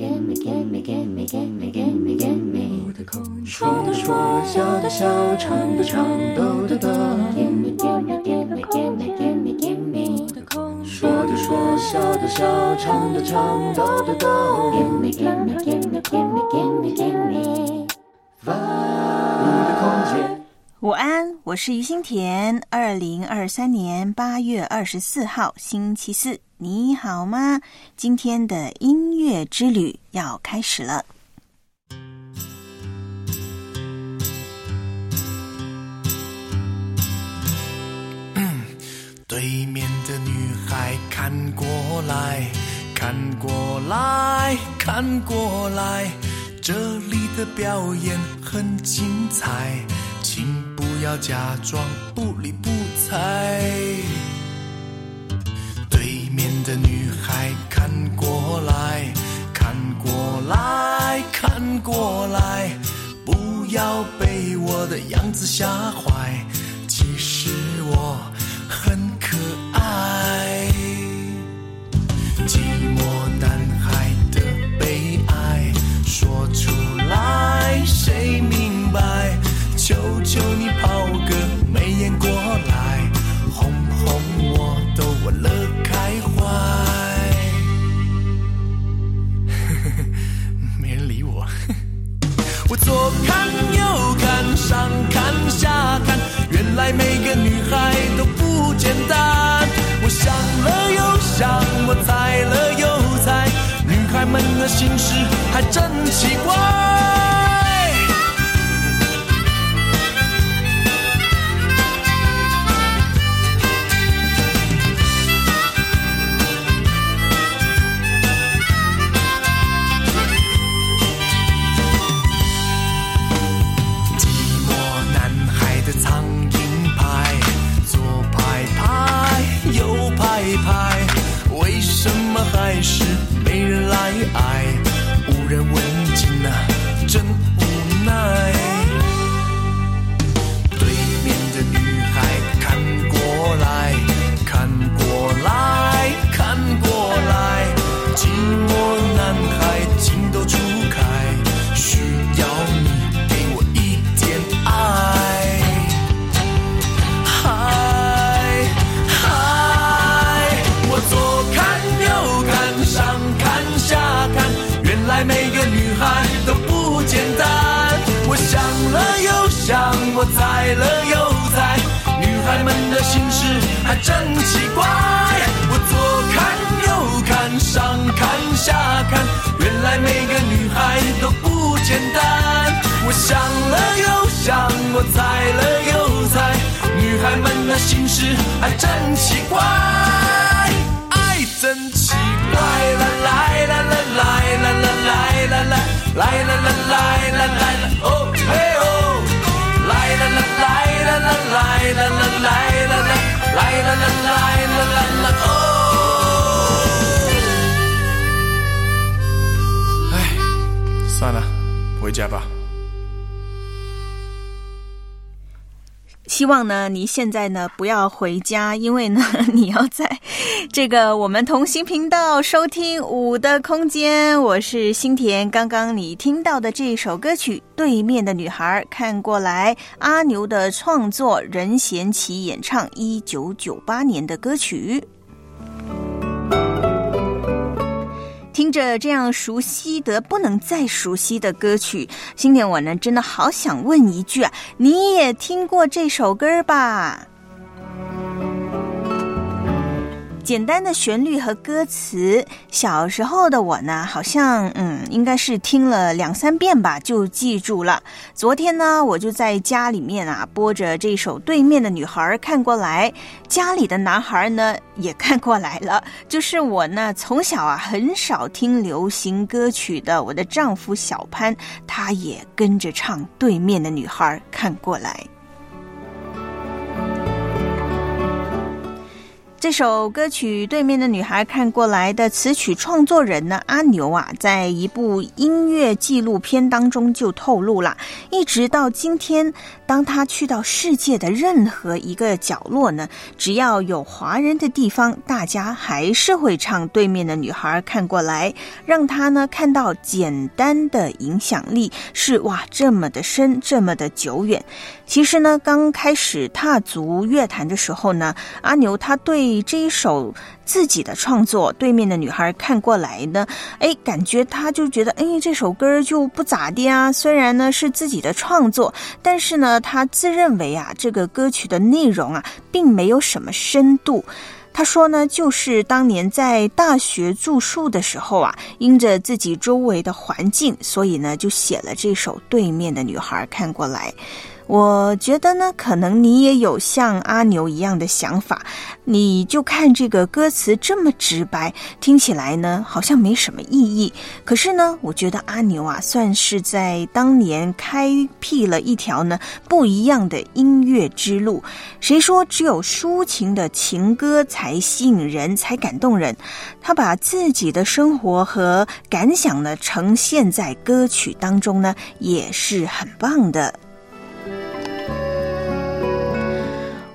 gimme gimme gimme gimme gimme gimme 我的口说的说笑的笑颤的颤抖的颤 gimme gimme gimme gimme gimme gimme 我的口说的说笑的笑颤抖的颤抖的抖 gimme gimme gimme gimme gimme vibe 午安，我是于心田。二零二三年八月二十四号，星期四，你好吗？今天的音乐之旅要开始了。对面的女孩看过来，看过来，看过来，这里的表演很精彩，要假装不理不睬。对面的女孩看过来，看过来，看过来，不要被我的样子吓坏，其实我很可爱。寂寞男孩的悲哀，说出来谁明白？求求你抛个媚眼过来，哄哄我都问了开怀。没人理我。我左看右看，上看下看，原来每个女孩都不简单。我想了又想，我猜了又猜，女孩们的心事还真奇怪。现在呢不要回家，因为呢，你要在这个我们同心频道收听《五的空间》。我是新田。刚刚你听到的这首歌曲《对面的女孩》，看过来，阿牛的创作，任贤齐演唱，一九九八年的歌曲。听着这样熟悉的不能再熟悉的歌曲，今天我呢真的好想问一句啊，你也听过这首歌吧？简单的旋律和歌词，小时候的我呢，好像嗯，应该是听了两三遍吧，就记住了。昨天呢，我就在家里面啊，播着这首《对面的女孩》看过来，家里的男孩呢也看过来了。就是我呢，从小啊很少听流行歌曲的，我的丈夫小潘，他也跟着唱《对面的女孩》看过来。这首歌曲《对面的女孩看过来》的词曲创作人呢，阿牛啊，在一部音乐纪录片当中就透露了，一直到今天，当他去到世界的任何一个角落呢，只要有华人的地方，大家还是会唱《对面的女孩看过来》，让他呢看到简单的影响力是哇这么的深，这么的久远。其实呢，刚开始踏足乐坛的时候呢，阿牛他对这一首自己的创作，对面的女孩看过来呢，哎，感觉他就觉得，哎，这首歌就不咋的啊。虽然呢是自己的创作，但是呢，他自认为啊，这个歌曲的内容啊，并没有什么深度。他说呢，就是当年在大学住宿的时候啊，因着自己周围的环境，所以呢，就写了这首《对面的女孩看过来》。我觉得呢，可能你也有像阿牛一样的想法，你就看这个歌词这么直白，听起来呢好像没什么意义。可是呢，我觉得阿牛啊，算是在当年开辟了一条呢不一样的音乐之路。谁说只有抒情的情歌才吸引人，才感动人？他把自己的生活和感想呢呈现在歌曲当中呢，也是很棒的。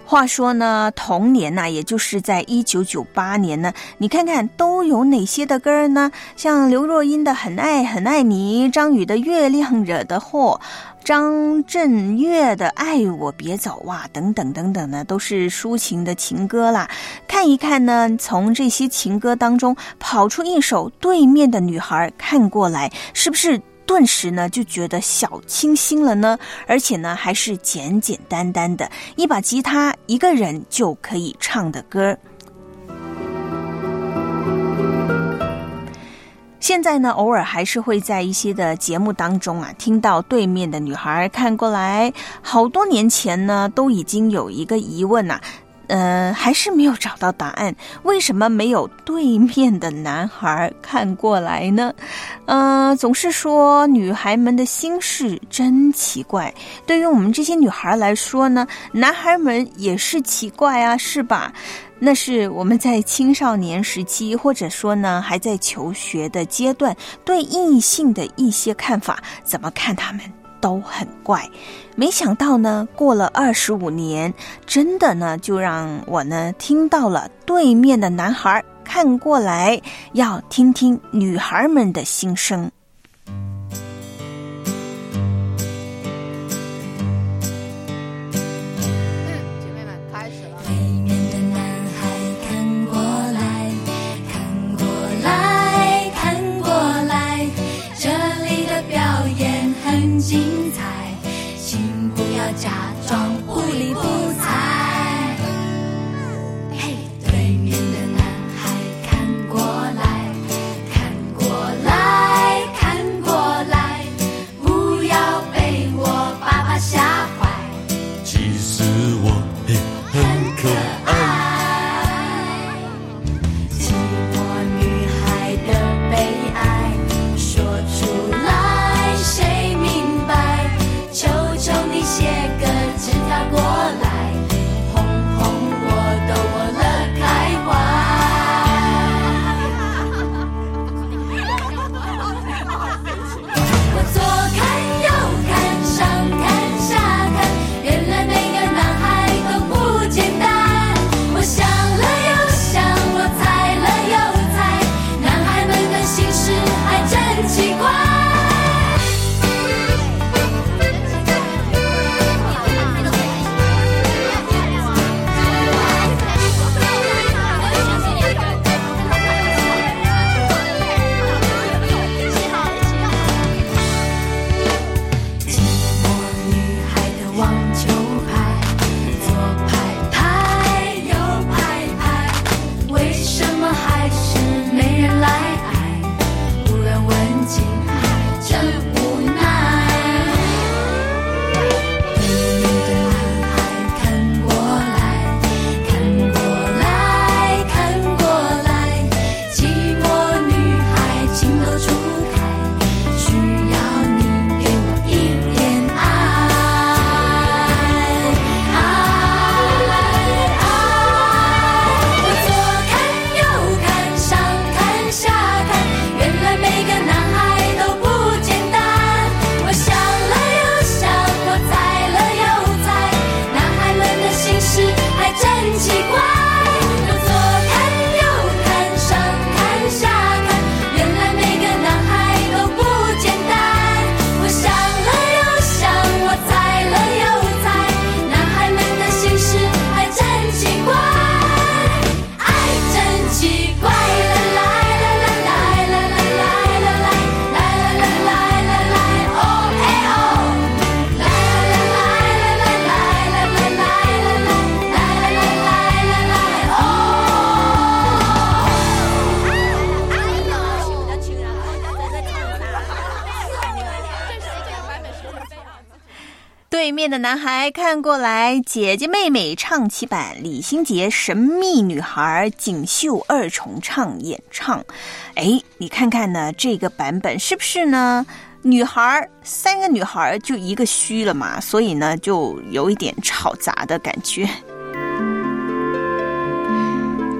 话说呢，同年呐，也就是在一九九八年呢，你看看都有哪些的歌呢？像刘若英的《很爱很爱你》，张宇的《月亮惹的祸》，张震岳的《爱我别走》哇，等等等等呢，都是抒情的情歌啦。看一看呢，从这些情歌当中跑出一首《对面的女孩看过来》，是不是？顿时呢，就觉得小清新了呢，而且呢，还是简简单单的一把吉他，一个人就可以唱的歌。现在呢，偶尔还是会在一些的节目当中啊，听到对面的女孩看过来。好多年前呢，都已经有一个疑问呐。呃，还是没有找到答案。为什么没有对面的男孩看过来呢？呃，总是说女孩们的心事真奇怪。对于我们这些女孩来说呢，男孩们也是奇怪啊，是吧？那是我们在青少年时期，或者说呢还在求学的阶段，对异性的一些看法，怎么看他们？都很怪，没想到呢，过了二十五年，真的呢，就让我呢听到了对面的男孩看过来，要听听女孩们的心声。男孩看过来，姐姐妹妹唱起版李心洁《神秘女孩》锦绣二重唱演唱。哎，你看看呢，这个版本是不是呢？女孩三个女孩就一个虚了嘛，所以呢，就有一点吵杂的感觉。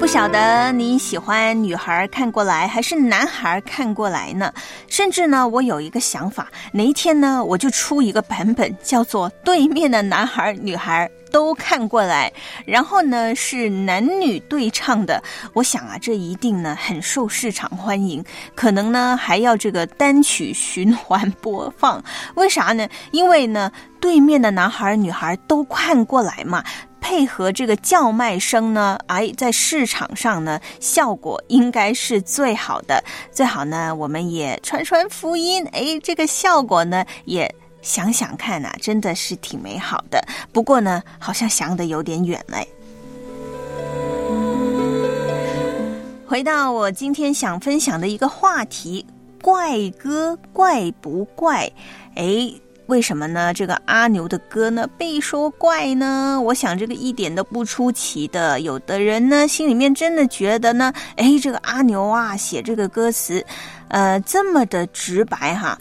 不晓得你喜欢女孩看过来还是男孩看过来呢？甚至呢，我有一个想法，哪一天呢，我就出一个版本，叫做“对面的男孩女孩都看过来”，然后呢是男女对唱的。我想啊，这一定呢很受市场欢迎，可能呢还要这个单曲循环播放。为啥呢？因为呢，对面的男孩女孩都看过来嘛。配合这个叫卖声呢，哎，在市场上呢，效果应该是最好的。最好呢，我们也传传福音，哎，这个效果呢，也想想看呐，真的是挺美好的。不过呢，好像想的有点远嘞。回到我今天想分享的一个话题，怪歌怪不怪？哎。为什么呢？这个阿牛的歌呢被说怪呢？我想这个一点都不出奇的。有的人呢心里面真的觉得呢，哎，这个阿牛啊写这个歌词，呃，这么的直白哈。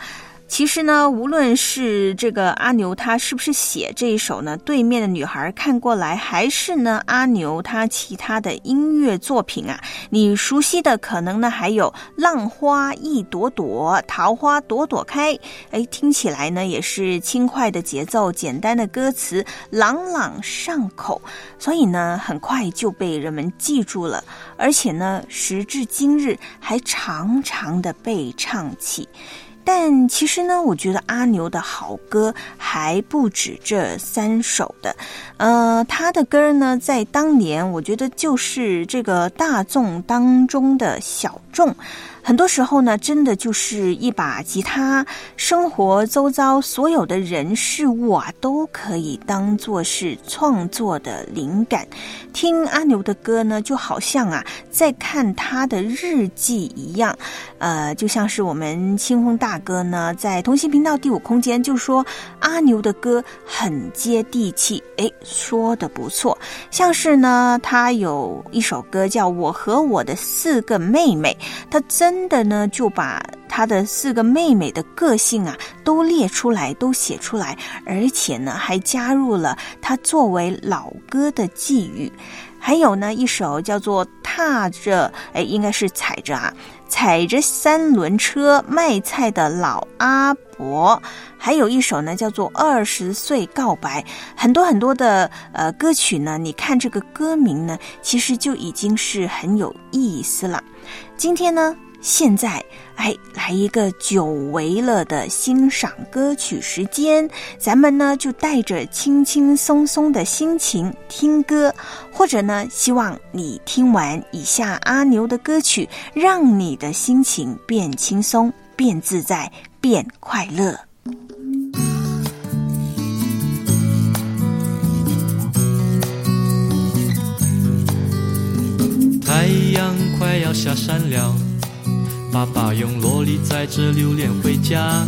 其实呢，无论是这个阿牛他是不是写这一首呢，对面的女孩看过来，还是呢阿牛他其他的音乐作品啊，你熟悉的可能呢还有浪花一朵朵，桃花朵朵开，哎，听起来呢也是轻快的节奏，简单的歌词，朗朗上口，所以呢很快就被人们记住了，而且呢时至今日还常常的被唱起。但其实呢，我觉得阿牛的好歌还不止这三首的，呃，他的歌呢，在当年我觉得就是这个大众当中的小众。很多时候呢，真的就是一把吉他，生活周遭所有的人事物啊，都可以当做是创作的灵感。听阿牛的歌呢，就好像啊，在看他的日记一样。呃，就像是我们清风大哥呢，在同心频道第五空间就说阿牛的歌很接地气，诶，说的不错。像是呢，他有一首歌叫《我和我的四个妹妹》，他真。真的呢，就把他的四个妹妹的个性啊都列出来，都写出来，而且呢还加入了他作为老歌的寄语。还有呢一首叫做《踏着》，哎，应该是踩着啊，踩着三轮车卖菜的老阿伯。还有一首呢叫做《二十岁告白》。很多很多的呃歌曲呢，你看这个歌名呢，其实就已经是很有意思了。今天呢。现在，哎，来一个久违了的欣赏歌曲时间，咱们呢就带着轻轻松松的心情听歌，或者呢，希望你听完以下阿牛的歌曲，让你的心情变轻松、变自在、变快乐。太阳快要下山了。爸爸用萝莉载着榴莲回家，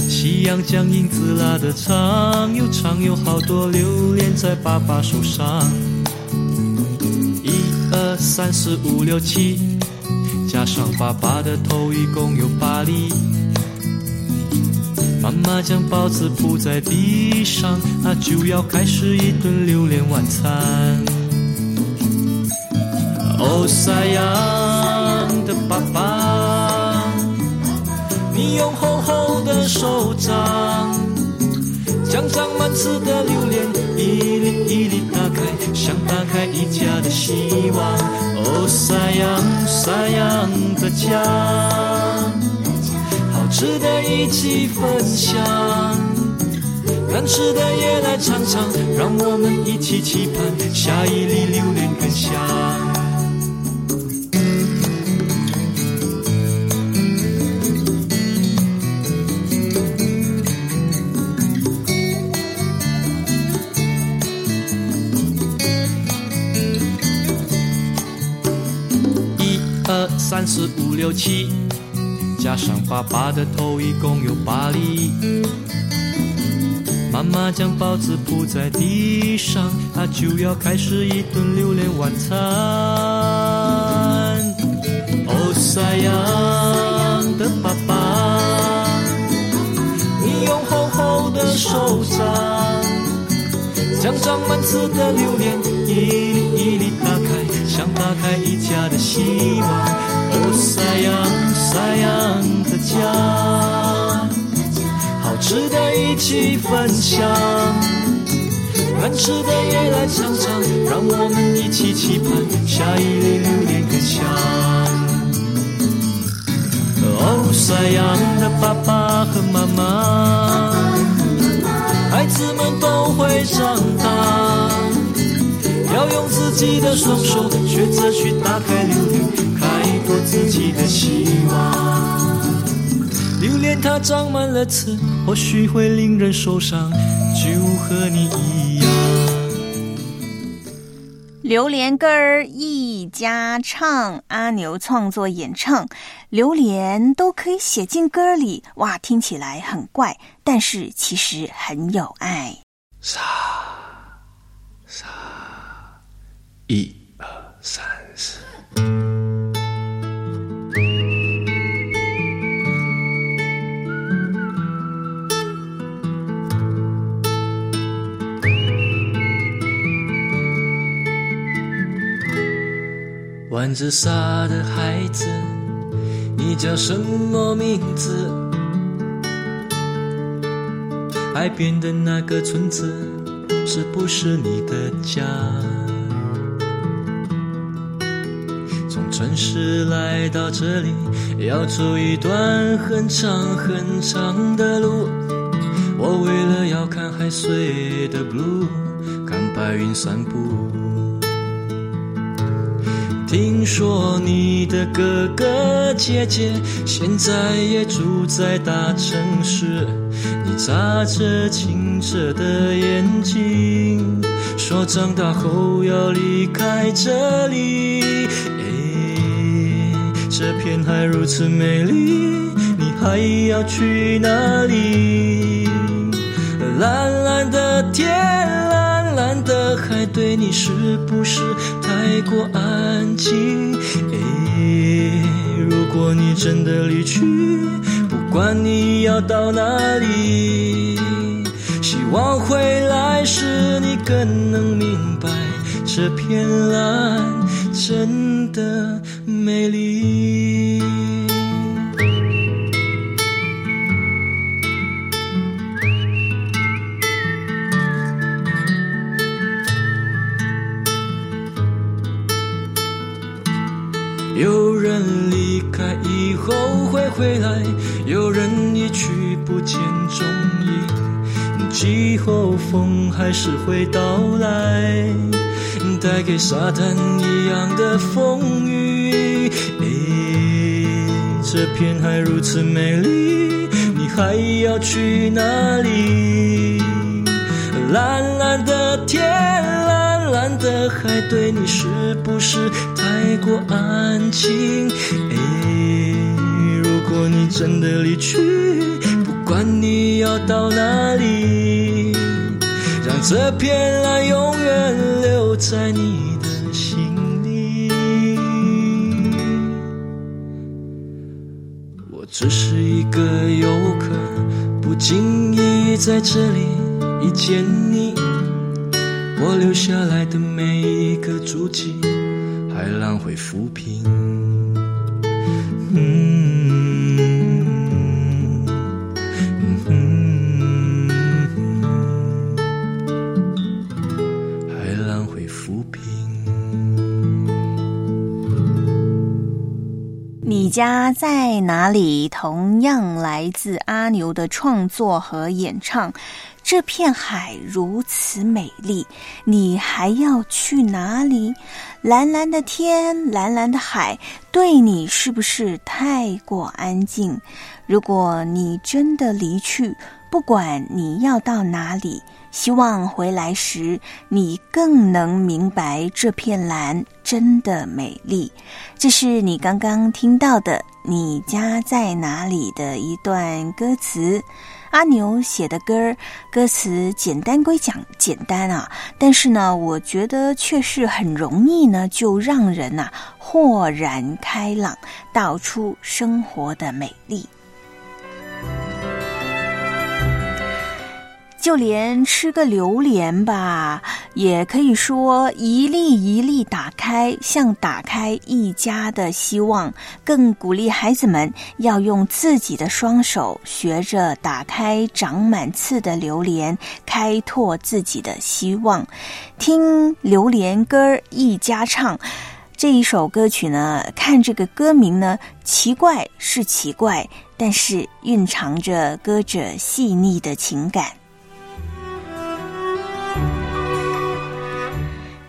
夕阳将影子拉得长又长，有好多榴莲在爸爸手上。一二三四五六七，加上爸爸的头，一共有八粒。妈妈将包子铺在地上，那就要开始一顿榴莲晚餐。哦，塞呀！爸爸，你用厚厚的手掌，将长满刺的榴莲一粒一粒打开，像打开一家的希望。哦，山羊山羊的家，好吃的一起分享，难吃的也来尝尝，让我们一起期盼下一粒榴莲更香。三四五六七，加上爸爸的头，一共有八粒。妈妈将包子铺在地上，她就要开始一顿榴莲晚餐。哦，塞扬的爸爸，你用厚厚的手掌，将长满刺的榴莲一粒一粒，想打开一家的希望。哦，塞扬塞扬的家。好吃的一起分享，难吃的也来尝尝，让我们一起期盼下一粒榴莲更香。哦，山羊的爸爸和妈妈，孩子们都会长大，要用自己的双手学着去打开榴莲，开拓自己的希望。榴莲它长满了刺，或许会令人受伤，就和你一样。榴莲歌儿一家唱，阿牛创作演唱，榴莲都可以写进歌里，哇，听起来很怪，但是其实很有爱。一二三四。玩着沙的孩子，你叫什么名字？海边的那个村子，是不是你的家？从城市来到这里，要走一段很长很长的路。我为了要看海水的 blue，看白云散步。听说你的哥哥姐姐现在也住在大城市，你眨着清澈的眼睛，说长大后要离开这里。这片海如此美丽，你还要去哪里？蓝蓝的天，蓝蓝的海，对你是不是太过安静？如果你真的离去，不管你要到哪里，希望回来时你更能明白，这片蓝真的美丽。有人离开以后会回来，有人一去不见踪影。季候风还是会到来，带给沙滩一样的风雨。这片海如此美丽，你还要去哪里？蓝蓝的天，蓝蓝的海，对你是不是太过安静？诶，如果你真的离去，不管你要到哪里，让这片蓝永远留在你只是一个游客，不经意在这里。遇见你，我留下来的每一个足迹，海浪会抚平。嗯在哪里？同样来自阿牛的创作和演唱。这片海如此美丽，你还要去哪里？蓝蓝的天，蓝蓝的海，对你是不是太过安静？如果你真的离去，不管你要到哪里，希望回来时你更能明白这片蓝真的美丽。这是你刚刚听到的《你家在哪里》的一段歌词。阿牛写的歌儿，歌词简单归讲简单啊，但是呢，我觉得却是很容易呢，就让人呐豁然开朗，道出生活的美丽。就连吃个榴莲吧，也可以说一粒一粒打开，像打开一家的希望。更鼓励孩子们要用自己的双手，学着打开长满刺的榴莲，开拓自己的希望。听《榴莲歌儿一家唱》这一首歌曲呢，看这个歌名呢，奇怪是奇怪，但是蕴藏着歌者细腻的情感。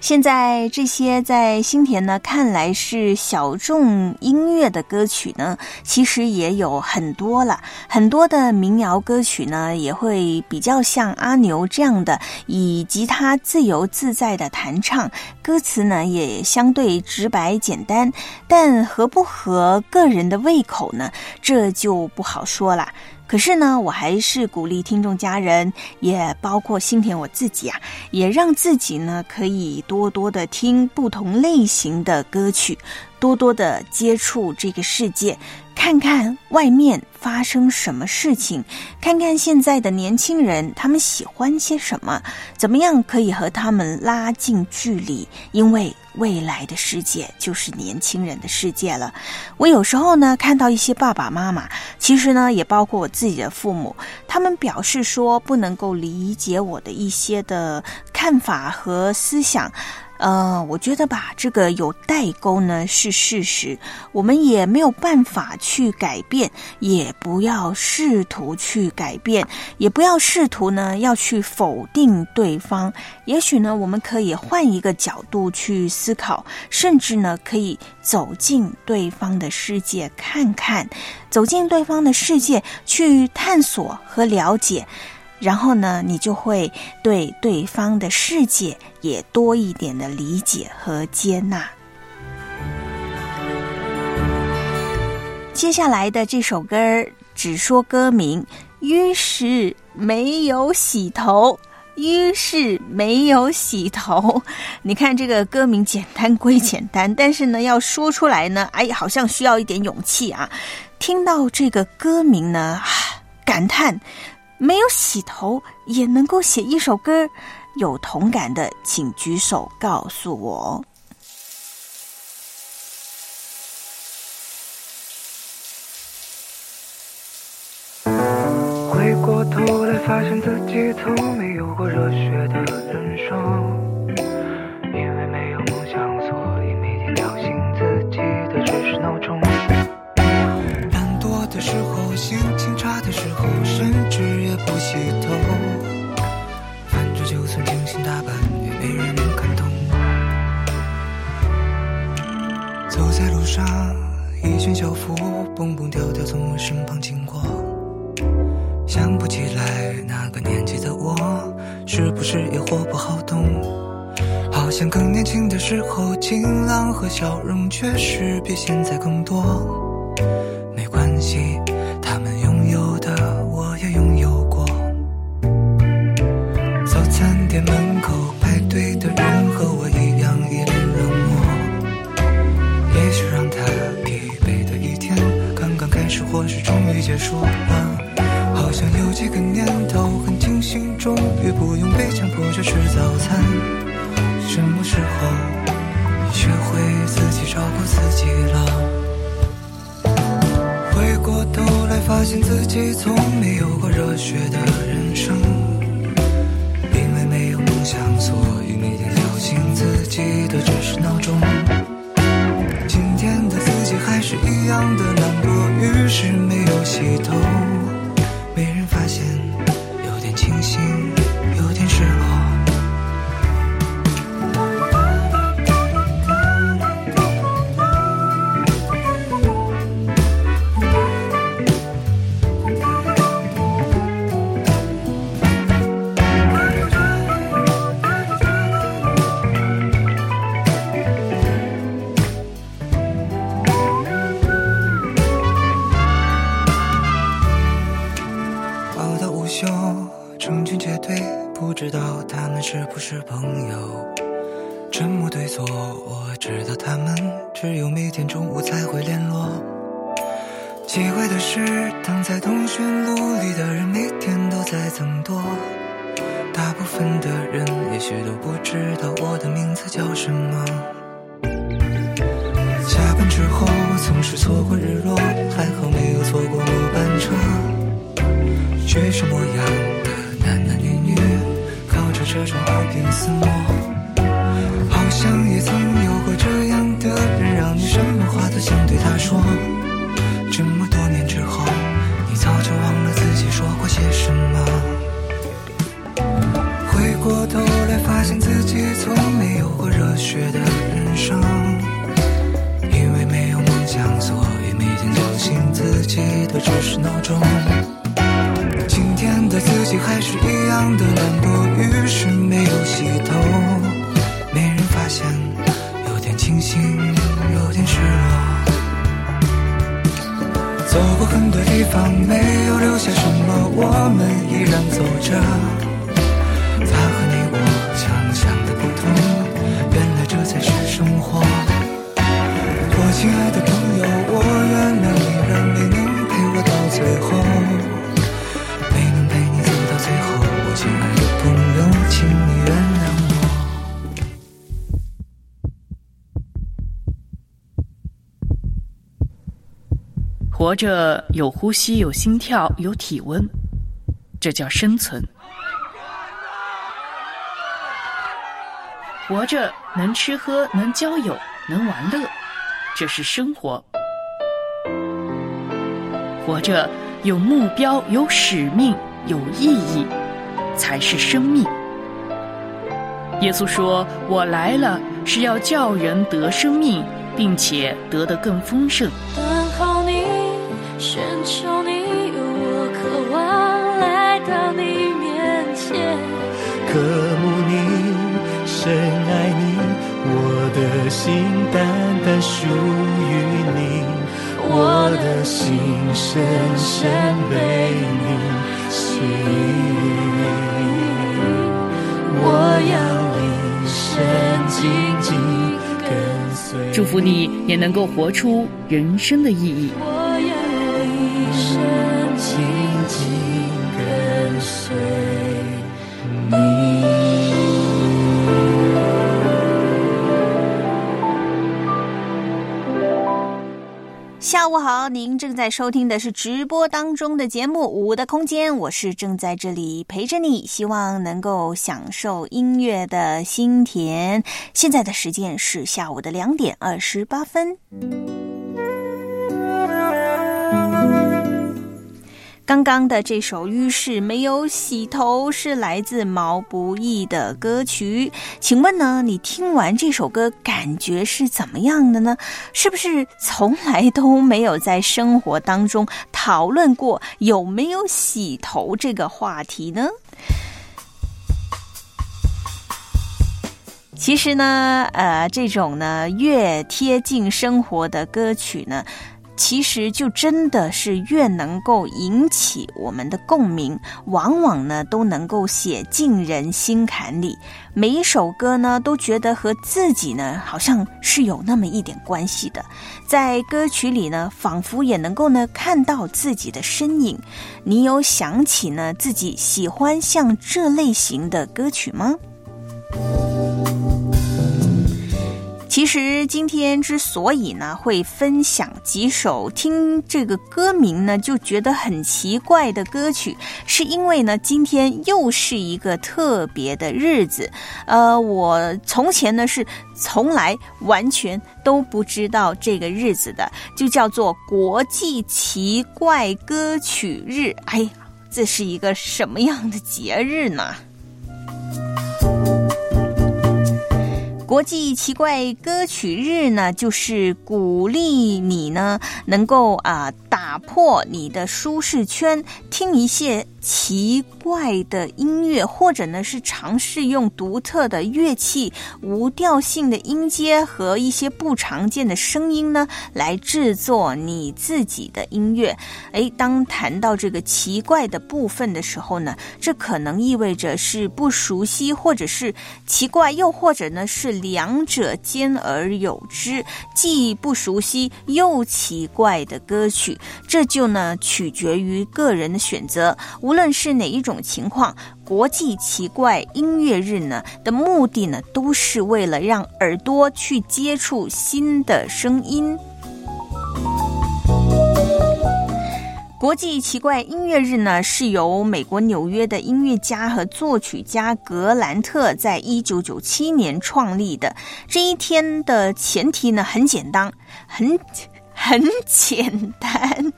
现在这些在新田呢看来是小众音乐的歌曲呢，其实也有很多了。很多的民谣歌曲呢，也会比较像阿牛这样的，以吉他自由自在的弹唱，歌词呢也相对直白简单。但合不合个人的胃口呢，这就不好说了。可是呢，我还是鼓励听众家人，也包括新田我自己啊，也让自己呢可以多多的听不同类型的歌曲，多多的接触这个世界。看看外面发生什么事情，看看现在的年轻人他们喜欢些什么，怎么样可以和他们拉近距离？因为未来的世界就是年轻人的世界了。我有时候呢看到一些爸爸妈妈，其实呢也包括我自己的父母，他们表示说不能够理解我的一些的看法和思想。呃，我觉得吧，这个有代沟呢是事实，我们也没有办法去改变，也不要试图去改变，也不要试图呢要去否定对方。也许呢，我们可以换一个角度去思考，甚至呢可以走进对方的世界看看，走进对方的世界去探索和了解。然后呢，你就会对对方的世界也多一点的理解和接纳。接下来的这首歌儿只说歌名，于是没有洗头，于是没有洗头。你看这个歌名简单归简单，但是呢，要说出来呢，哎，好像需要一点勇气啊。听到这个歌名呢，感叹。没有洗头也能够写一首歌，有同感的请举手告诉我。回过头来，发现自己从没有过热血的人生，因为没有梦想，所以每天叫醒自己的只是闹钟。懒惰的时候，心情差的时候，甚至。洗头，反正就算精心打扮，也没人能看懂。走在路上，一群校服蹦蹦跳跳从我身旁经过，想不起来那个年纪的我，是不是也活不好动？好像更年轻的时候，晴朗和笑容确实比现在更多。错过日落，还好没有错过末班车。学生模样的男男女女，靠着车窗耳边厮磨，好像也曾有过这样的人，让你什么话都想对他说。这么多年之后，你早就忘了自己说过些什么。回过头来，发现自己从没有过热血的人生。想，所以每天叫醒自己的只是闹钟。今天的自己还是一样的懒惰，于是没有洗头。没人发现，有点清醒，有点失落。走过很多地方，没有留下什么，我们依然走着。他和你活着有呼吸，有心跳，有体温，这叫生存。活着能吃喝，能交友，能玩乐，这是生活。活着有目标，有使命，有意义，才是生命。耶稣说：“我来了，是要叫人得生命，并且得得更丰盛。”寻求你，我渴望来到你面前。渴慕你，深爱你，我的心单单属于你，我的心深深被你吸引，我要一生紧紧跟随。祝福你也能够活出人生的意义。午好，您正在收听的是直播当中的节目《五的空间》，我是正在这里陪着你，希望能够享受音乐的心田。现在的时间是下午的两点二十八分。刚刚的这首《浴室没有洗头》是来自毛不易的歌曲，请问呢，你听完这首歌感觉是怎么样的呢？是不是从来都没有在生活当中讨论过有没有洗头这个话题呢？其实呢，呃，这种呢越贴近生活的歌曲呢。其实就真的是越能够引起我们的共鸣，往往呢都能够写进人心坎里。每一首歌呢，都觉得和自己呢好像是有那么一点关系的，在歌曲里呢，仿佛也能够呢看到自己的身影。你有想起呢自己喜欢像这类型的歌曲吗？其实今天之所以呢会分享几首听这个歌名呢就觉得很奇怪的歌曲，是因为呢今天又是一个特别的日子。呃，我从前呢是从来完全都不知道这个日子的，就叫做国际奇怪歌曲日。哎，这是一个什么样的节日呢？国际奇怪歌曲日呢，就是鼓励你呢能够啊、打破你的舒适圈，听一些奇怪的音乐，或者呢是尝试用独特的乐器、无调性的音阶和一些不常见的声音呢，来制作你自己的音乐。诶，当谈到这个奇怪的部分的时候呢，这可能意味着是不熟悉，或者是奇怪，又或者呢是两者兼而有之，既不熟悉又奇怪的歌曲。这就呢取决于个人的选择。无论是哪一种情况，国际奇怪音乐日呢的目的呢，都是为了让耳朵去接触新的声音。国际奇怪音乐日呢，是由美国纽约的音乐家和作曲家格兰特在一九九七年创立的。这一天的前提呢，很简单，很。很简单，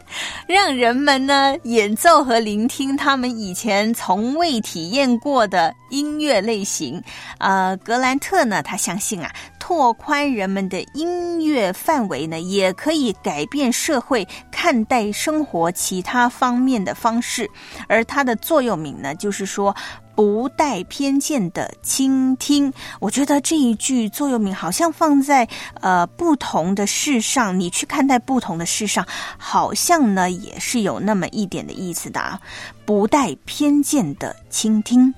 让人们呢演奏和聆听他们以前从未体验过的音乐类型。呃，格兰特呢，他相信啊，拓宽人们的音乐范围呢，也可以改变社会看待生活其他方面的方式。而他的座右铭呢，就是说。不带偏见的倾听，我觉得这一句座右铭好像放在呃不同的事上，你去看待不同的事上，好像呢也是有那么一点的意思的啊。不带偏见的倾听，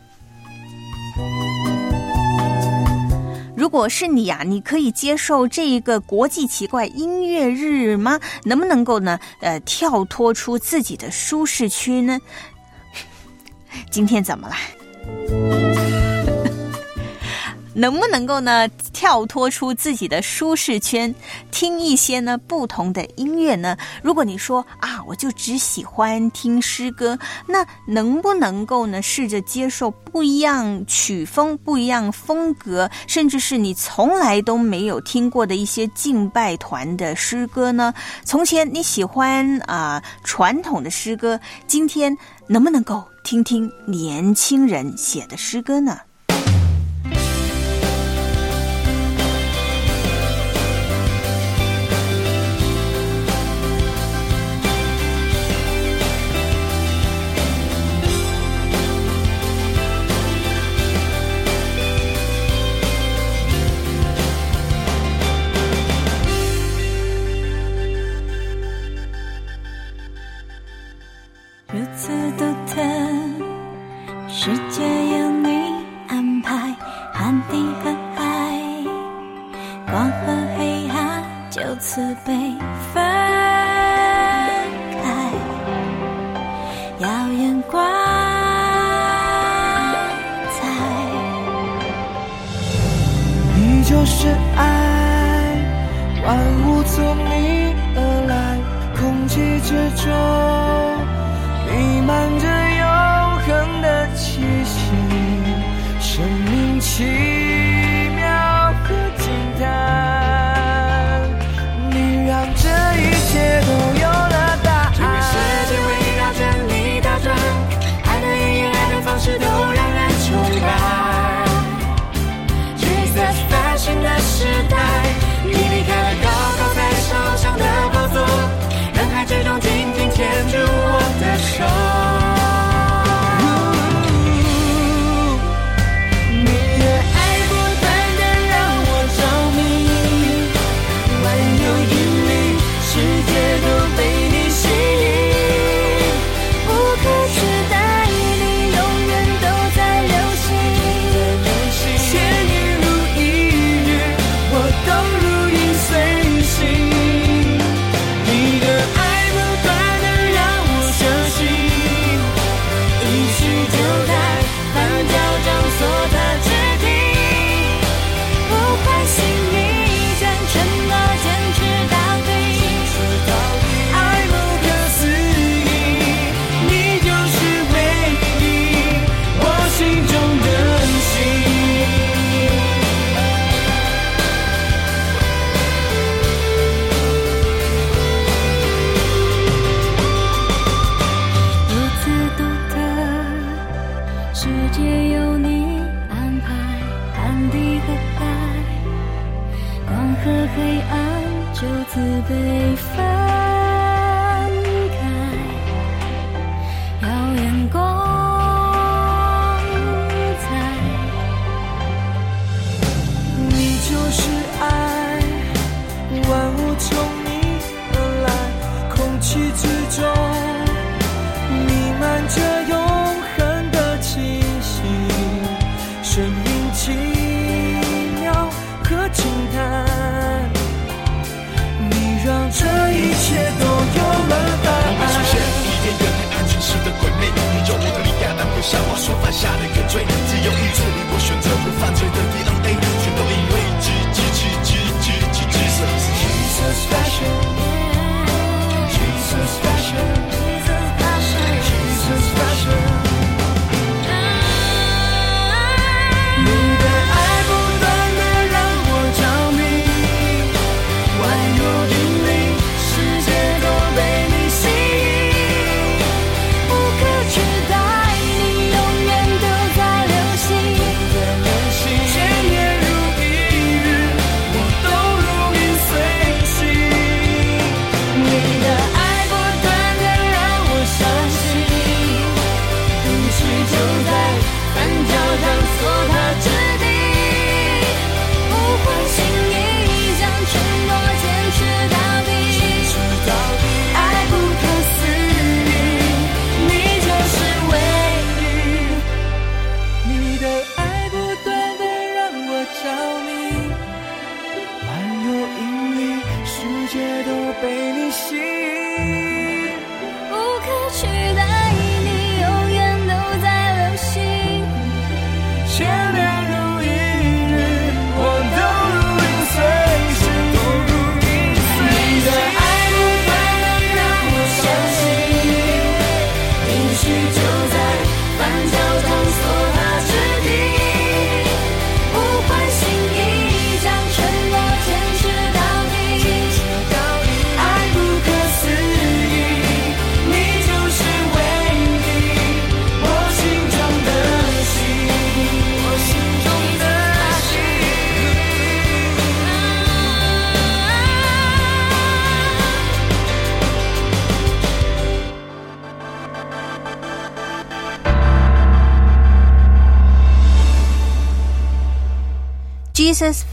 如果是你呀，你可以接受这一个国际奇怪音乐日吗？能不能够呢？呃，跳脱出自己的舒适区呢？今天怎么了？Música 能不能够呢跳脱出自己的舒适圈，听一些呢不同的音乐呢？如果你说啊，我就只喜欢听诗歌，那能不能够呢试着接受不一样曲风、不一样风格，甚至是你从来都没有听过的一些敬拜团的诗歌呢？从前你喜欢啊传统的诗歌，今天能不能够？听听年轻人写的诗歌呢。次被分开耀眼光彩。你就是爱万物从你而来空气之中弥漫着永恒的气息。生命起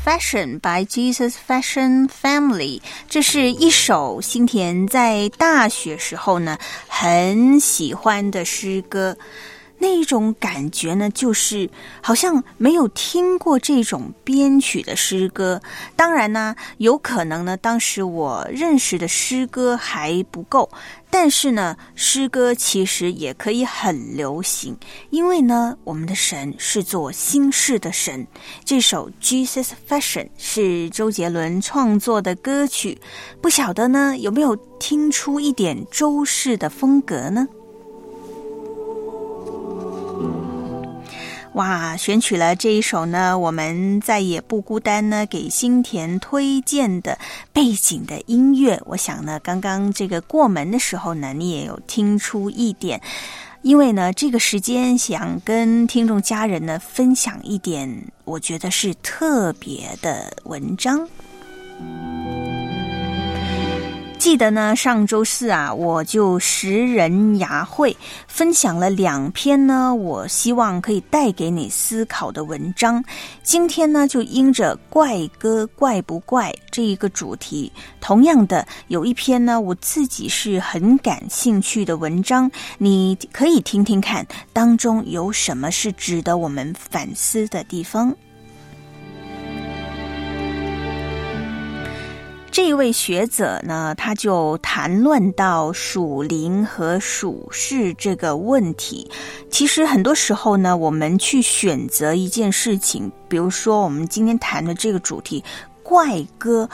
Fashion by Jesus Fashion Family，这是一首新田在大学时候呢很喜欢的诗歌。那一种感觉呢，就是好像没有听过这种编曲的诗歌。当然呢，有可能呢，当时我认识的诗歌还不够。但是呢，诗歌其实也可以很流行，因为呢，我们的神是做新事的神。这首《Jesus Fashion》是周杰伦创作的歌曲，不晓得呢有没有听出一点周氏的风格呢？哇，选取了这一首呢，我们再也不孤单呢，给新田推荐的背景的音乐。我想呢，刚刚这个过门的时候呢，你也有听出一点，因为呢，这个时间想跟听众家人呢分享一点，我觉得是特别的文章。记得呢，上周四啊，我就识人牙会分享了两篇呢，我希望可以带给你思考的文章。今天呢，就因着怪哥怪不怪这一个主题，同样的有一篇呢，我自己是很感兴趣的文章，你可以听听看，当中有什么是值得我们反思的地方。这一位学者呢，他就谈论到属灵和属世这个问题。其实很多时候呢，我们去选择一件事情，比如说我们今天谈的这个主题——怪歌，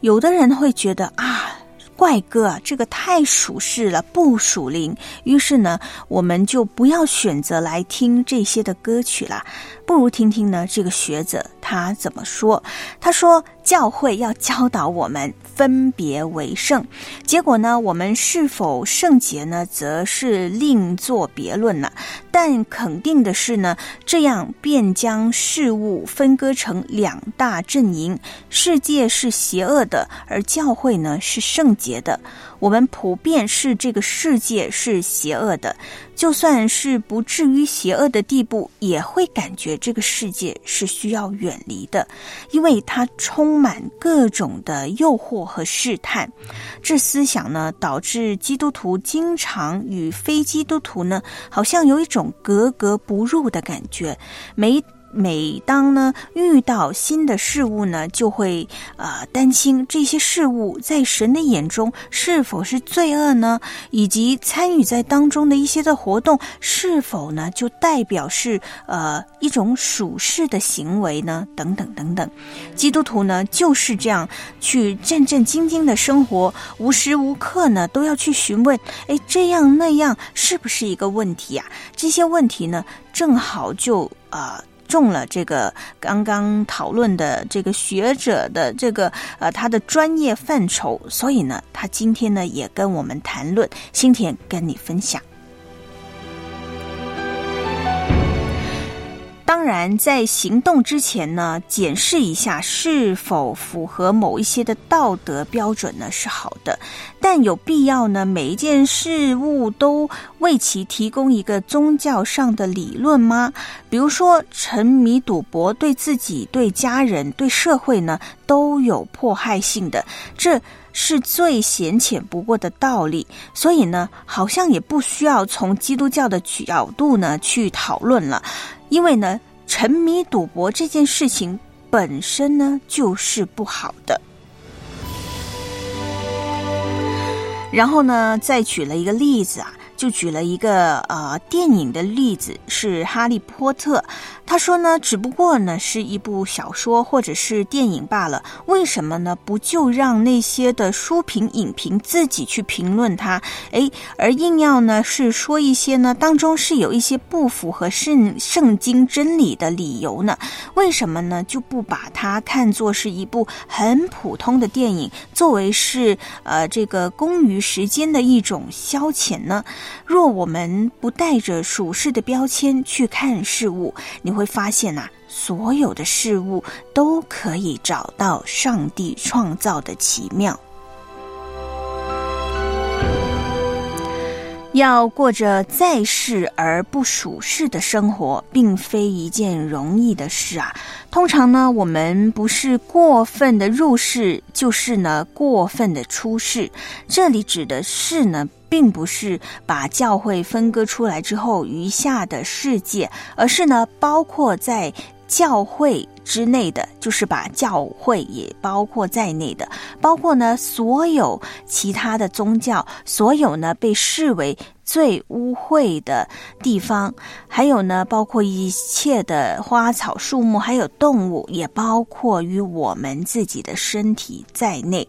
有的人会觉得啊。怪歌啊，这个太属世了，不属灵。于是呢，我们就不要选择来听这些的歌曲了，不如听听呢这个学者他怎么说。他说，教会要教导我们分别为圣。结果呢，我们是否圣洁呢，则是另作别论了。但肯定的是呢，这样便将事物分割成两大阵营：世界是邪恶的，而教会呢是圣洁的。我们普遍是这个世界是邪恶的，就算是不至于邪恶的地步，也会感觉这个世界是需要远离的，因为它充满各种的诱惑和试探。这思想呢，导致基督徒经常与非基督徒呢，好像有一种格格不入的感觉。没。每当呢遇到新的事物呢，就会呃担心这些事物在神的眼中是否是罪恶呢？以及参与在当中的一些的活动是否呢就代表是呃一种属世的行为呢？等等等等，基督徒呢就是这样去战战兢兢的生活，无时无刻呢都要去询问，哎，这样那样是不是一个问题呀？这些问题呢，正好就呃。中了这个刚刚讨论的这个学者的这个呃他的专业范畴，所以呢，他今天呢也跟我们谈论，新田跟你分享。当然，在行动之前呢，检视一下是否符合某一些的道德标准呢是好的，但有必要呢每一件事物都为其提供一个宗教上的理论吗？比如说，沉迷赌博对自己、对家人、对社会呢都有迫害性的，这是最显浅不过的道理。所以呢，好像也不需要从基督教的角度呢去讨论了。因为呢，沉迷赌博这件事情本身呢就是不好的。然后呢，再举了一个例子啊。就举了一个呃电影的例子，是《哈利波特》。他说呢，只不过呢是一部小说或者是电影罢了。为什么呢？不就让那些的书评影评自己去评论它？哎，而硬要呢是说一些呢当中是有一些不符合圣圣经真理的理由呢？为什么呢？就不把它看作是一部很普通的电影，作为是呃这个工于时间的一种消遣呢？若我们不带着属世的标签去看事物，你会会发现呐，所有的事物都可以找到上帝创造的奇妙。要过着在世而不属世的生活，并非一件容易的事啊。通常呢，我们不是过分的入世，就是呢过分的出世。这里指的是呢，并不是把教会分割出来之后余下的世界，而是呢包括在。教会之内的，就是把教会也包括在内的，包括呢所有其他的宗教，所有呢被视为。最污秽的地方，还有呢，包括一切的花草树木，还有动物，也包括于我们自己的身体在内。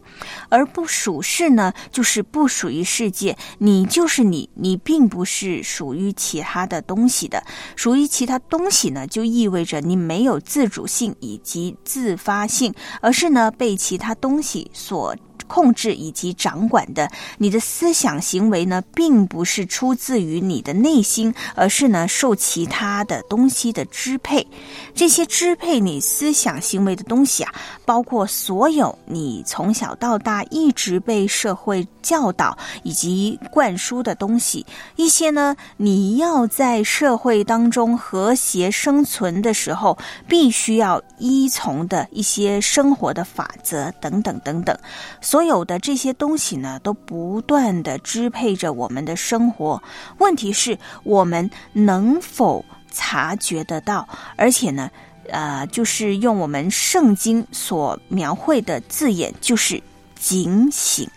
而不属世呢，就是不属于世界，你就是你，你并不是属于其他的东西的。属于其他东西呢，就意味着你没有自主性以及自发性，而是呢被其他东西所。控制以及掌管的你的思想行为呢，并不是出自于你的内心，而是呢受其他的东西的支配。这些支配你思想行为的东西啊，包括所有你从小到大一直被社会教导以及灌输的东西。一些呢，你要在社会当中和谐生存的时候，必须要依从的一些生活的法则等等等等。所所有的这些东西呢，都不断的支配着我们的生活。问题是，我们能否察觉得到？而且呢，呃，就是用我们圣经所描绘的字眼，就是警醒。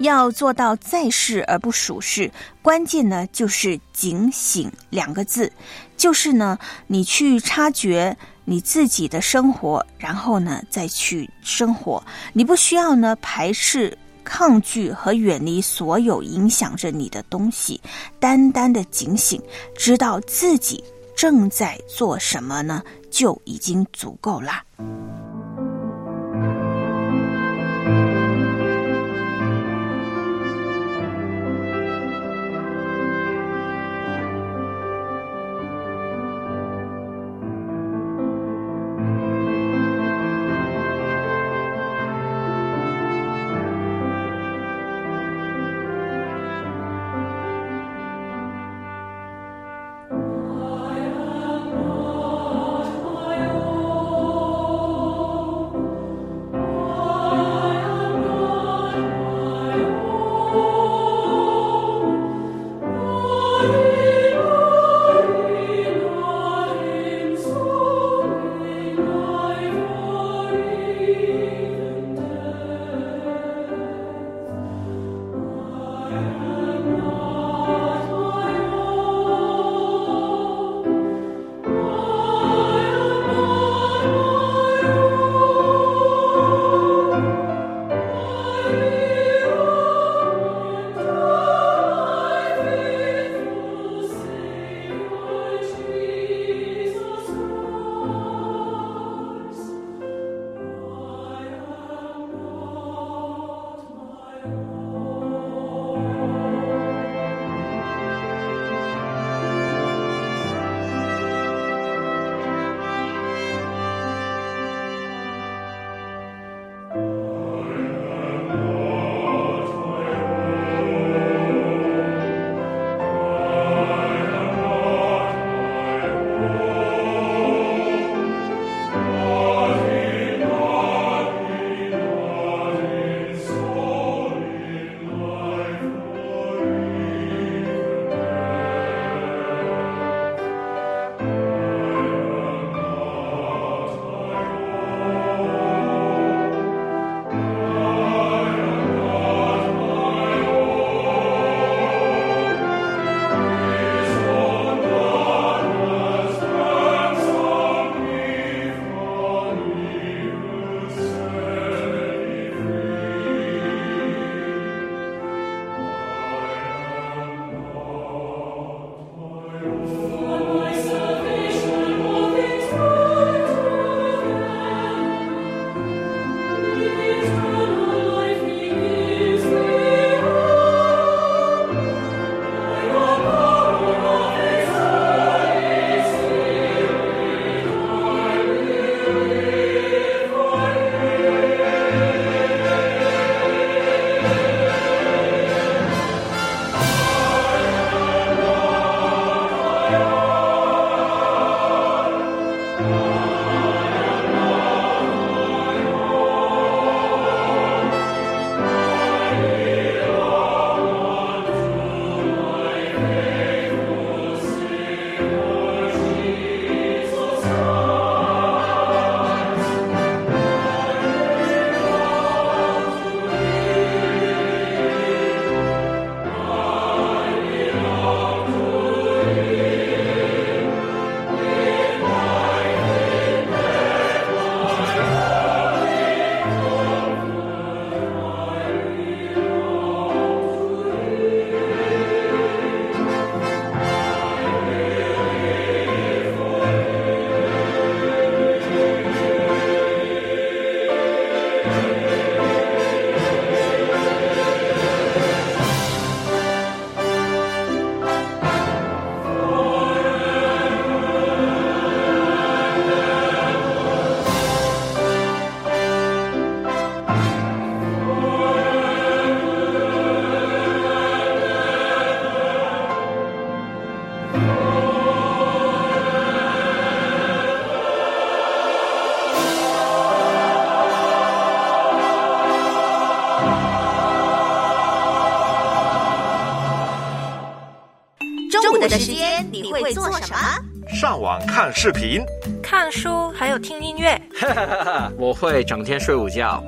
要做到在世而不属世，关键呢就是警醒两个字，就是呢，你去察觉。你自己的生活，然后呢，再去生活。你不需要呢排斥、抗拒和远离所有影响着你的东西，单单的警醒，知道自己正在做什么呢，就已经足够啦。上网看视频，看书，还有听音乐。我会整天睡午觉。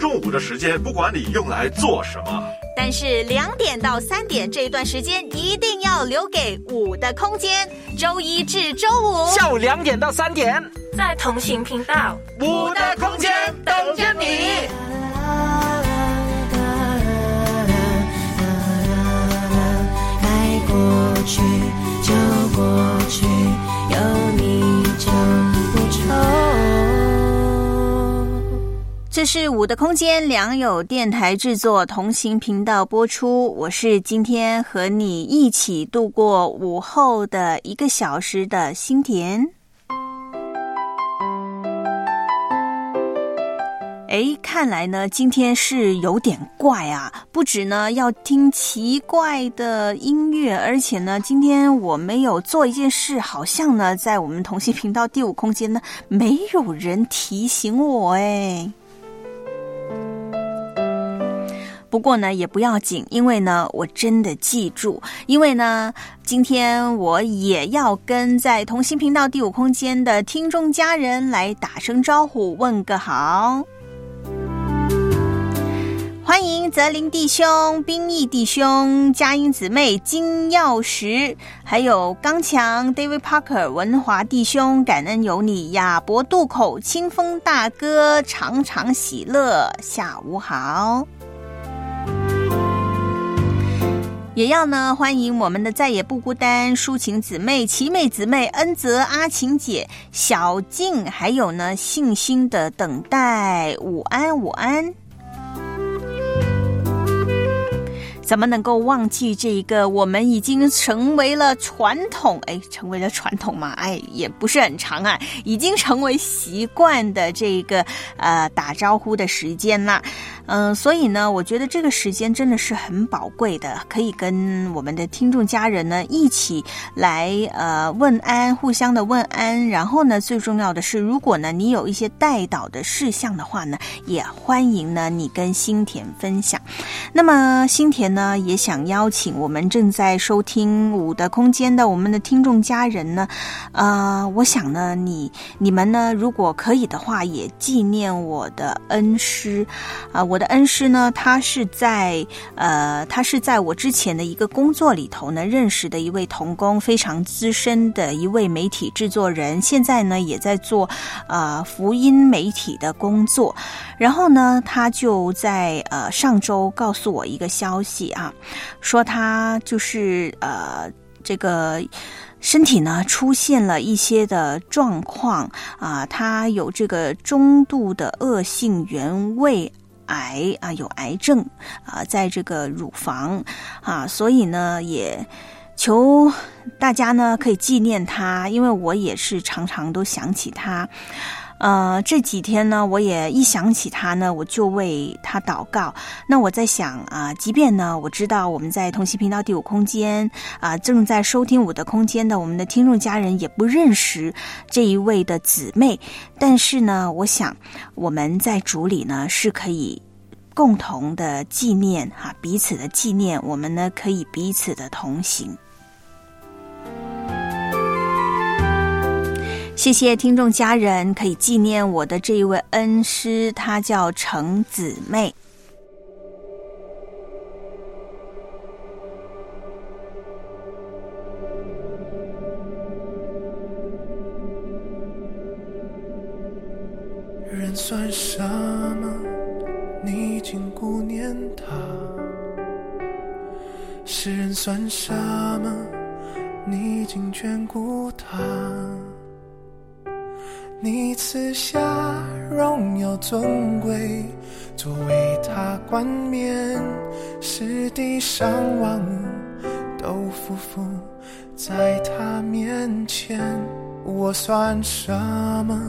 中午的时间不管你用来做什么，但是两点到三点这段时间一定要留给五的空间。周一至周五下午两点到三点，在同行频道，五是五的空间，良友电台制作，同行频道播出。我是今天和你一起度过午后的一个小时的心田。哎，看来呢，今天是有点怪啊！不止呢要听奇怪的音乐，而且呢，今天我没有做一件事，好像呢，在我们同行频道第五空间呢，没有人提醒我哎。不过呢，也不要紧，因为呢，我真的记住，因为呢，今天我也要跟在同心频道第五空间的听众家人来打声招呼，问个好。欢迎泽林弟兄、兵役弟兄、佳音姊妹、金耀石，还有刚强、David Parker、文华弟兄，感恩有你，亚伯渡口、清风大哥，常常喜乐，下午好。也要呢，欢迎我们的再也不孤单抒情姊妹、奇美姊妹、恩泽阿晴姐、小静，还有呢信心的等待，午安午安。怎么能够忘记这一个？我们已经成为了传统，哎，成为了传统嘛，哎，也不是很长啊，已经成为习惯的这个呃打招呼的时间啦。嗯，所以呢，我觉得这个时间真的是很宝贵的，可以跟我们的听众家人呢一起来呃问安，互相的问安。然后呢，最重要的是，如果呢你有一些带导的事项的话呢，也欢迎呢你跟新田分享。那么新田呢也想邀请我们正在收听五的空间的我们的听众家人呢，呃，我想呢你你们呢如果可以的话，也纪念我的恩师啊我。我的恩师呢，他是在呃，他是在我之前的一个工作里头呢认识的一位童工，非常资深的一位媒体制作人，现在呢也在做呃福音媒体的工作。然后呢，他就在呃上周告诉我一个消息啊，说他就是呃这个身体呢出现了一些的状况啊，他有这个中度的恶性原位。癌啊，有癌症啊，在这个乳房啊，所以呢，也求大家呢可以纪念他，因为我也是常常都想起他。呃，这几天呢，我也一想起他呢，我就为他祷告。那我在想啊，即便呢，我知道我们在同溪频道第五空间啊，正在收听我的空间的我们的听众家人也不认识这一位的姊妹，但是呢，我想我们在主里呢是可以共同的纪念哈，彼此的纪念，我们呢可以彼此的同行。谢谢听众家人，可以纪念我的这一位恩师，他叫程姊妹。人算什么？你竟顾念他；世人算什么？你竟眷顾他。你赐下荣耀尊贵，作为他冠冕，使地上万物都匍匐在他面前。我算什么？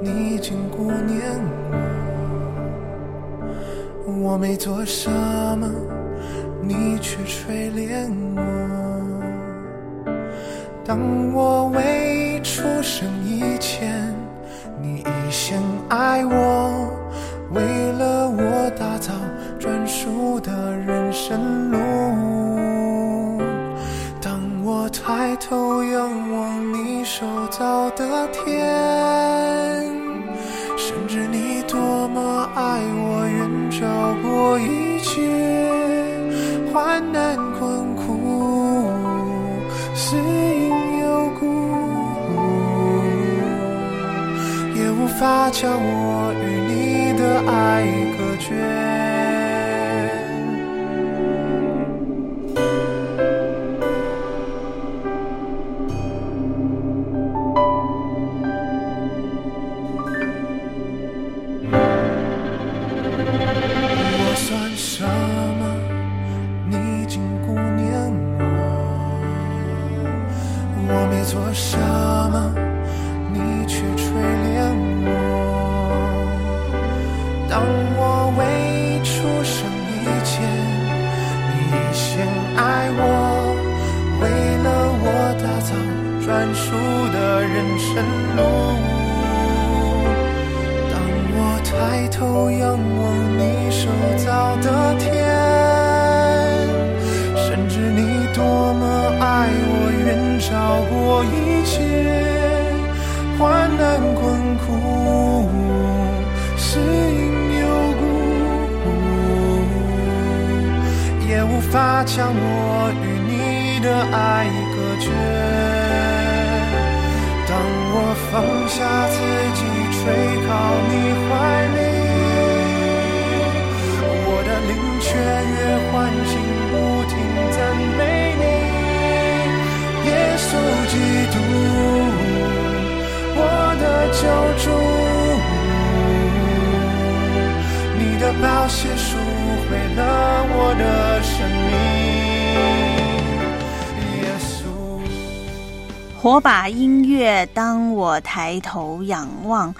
你竟顾念我？我没做什么，你却垂怜我。当我为出生以前，你已先爱我，为了我打造专属的人生路。当我抬头仰望你手造的天，深知你多么爱我，愿照过一切法将我与你的爱隔绝。将我与你的爱隔绝。当我放下自己，吹靠你怀里，我的灵却越唤醒，不停赞美你，耶稣基督，我的救主，你的宝血赎回了我的生命。火把音乐，当我抬头仰望，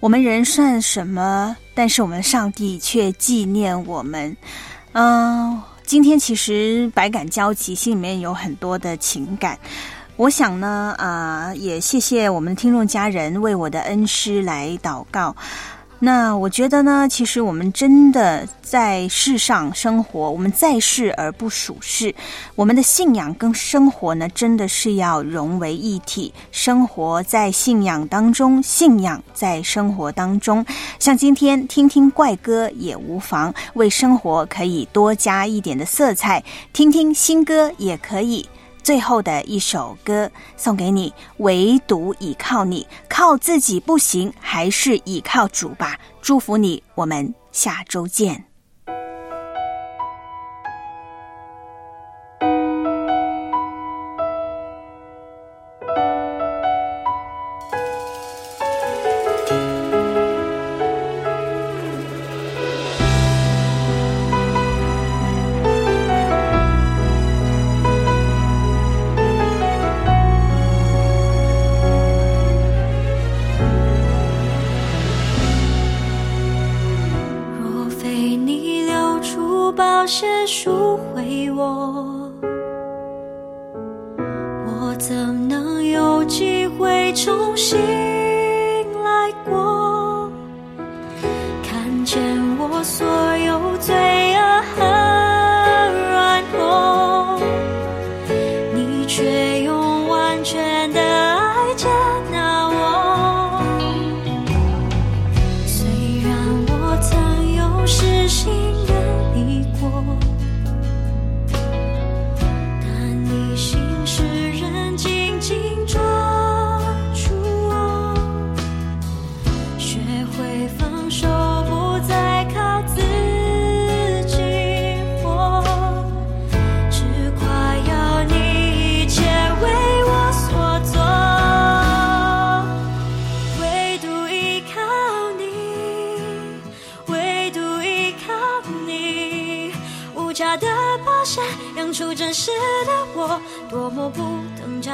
我们人算什么？但是我们上帝却纪念我们。嗯，今天其实百感交集，心里面有很多的情感。我想呢，啊，也谢谢我们的听众家人为我的恩师来祷告。那我觉得呢，其实我们真的在世上生活，我们在世而不属世。我们的信仰跟生活呢，真的是要融为一体，生活在信仰当中，信仰在生活当中。像今天听听怪歌也无妨，为生活可以多加一点的色彩；听听新歌也可以。最后的一首歌送给你，唯独倚靠你，靠自己不行，还是倚靠主吧。祝福你，我们下周见。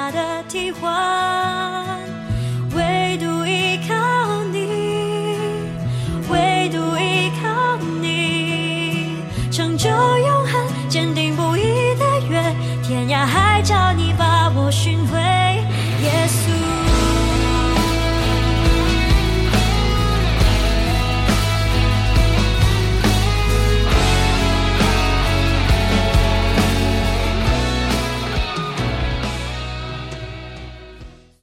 他的替换。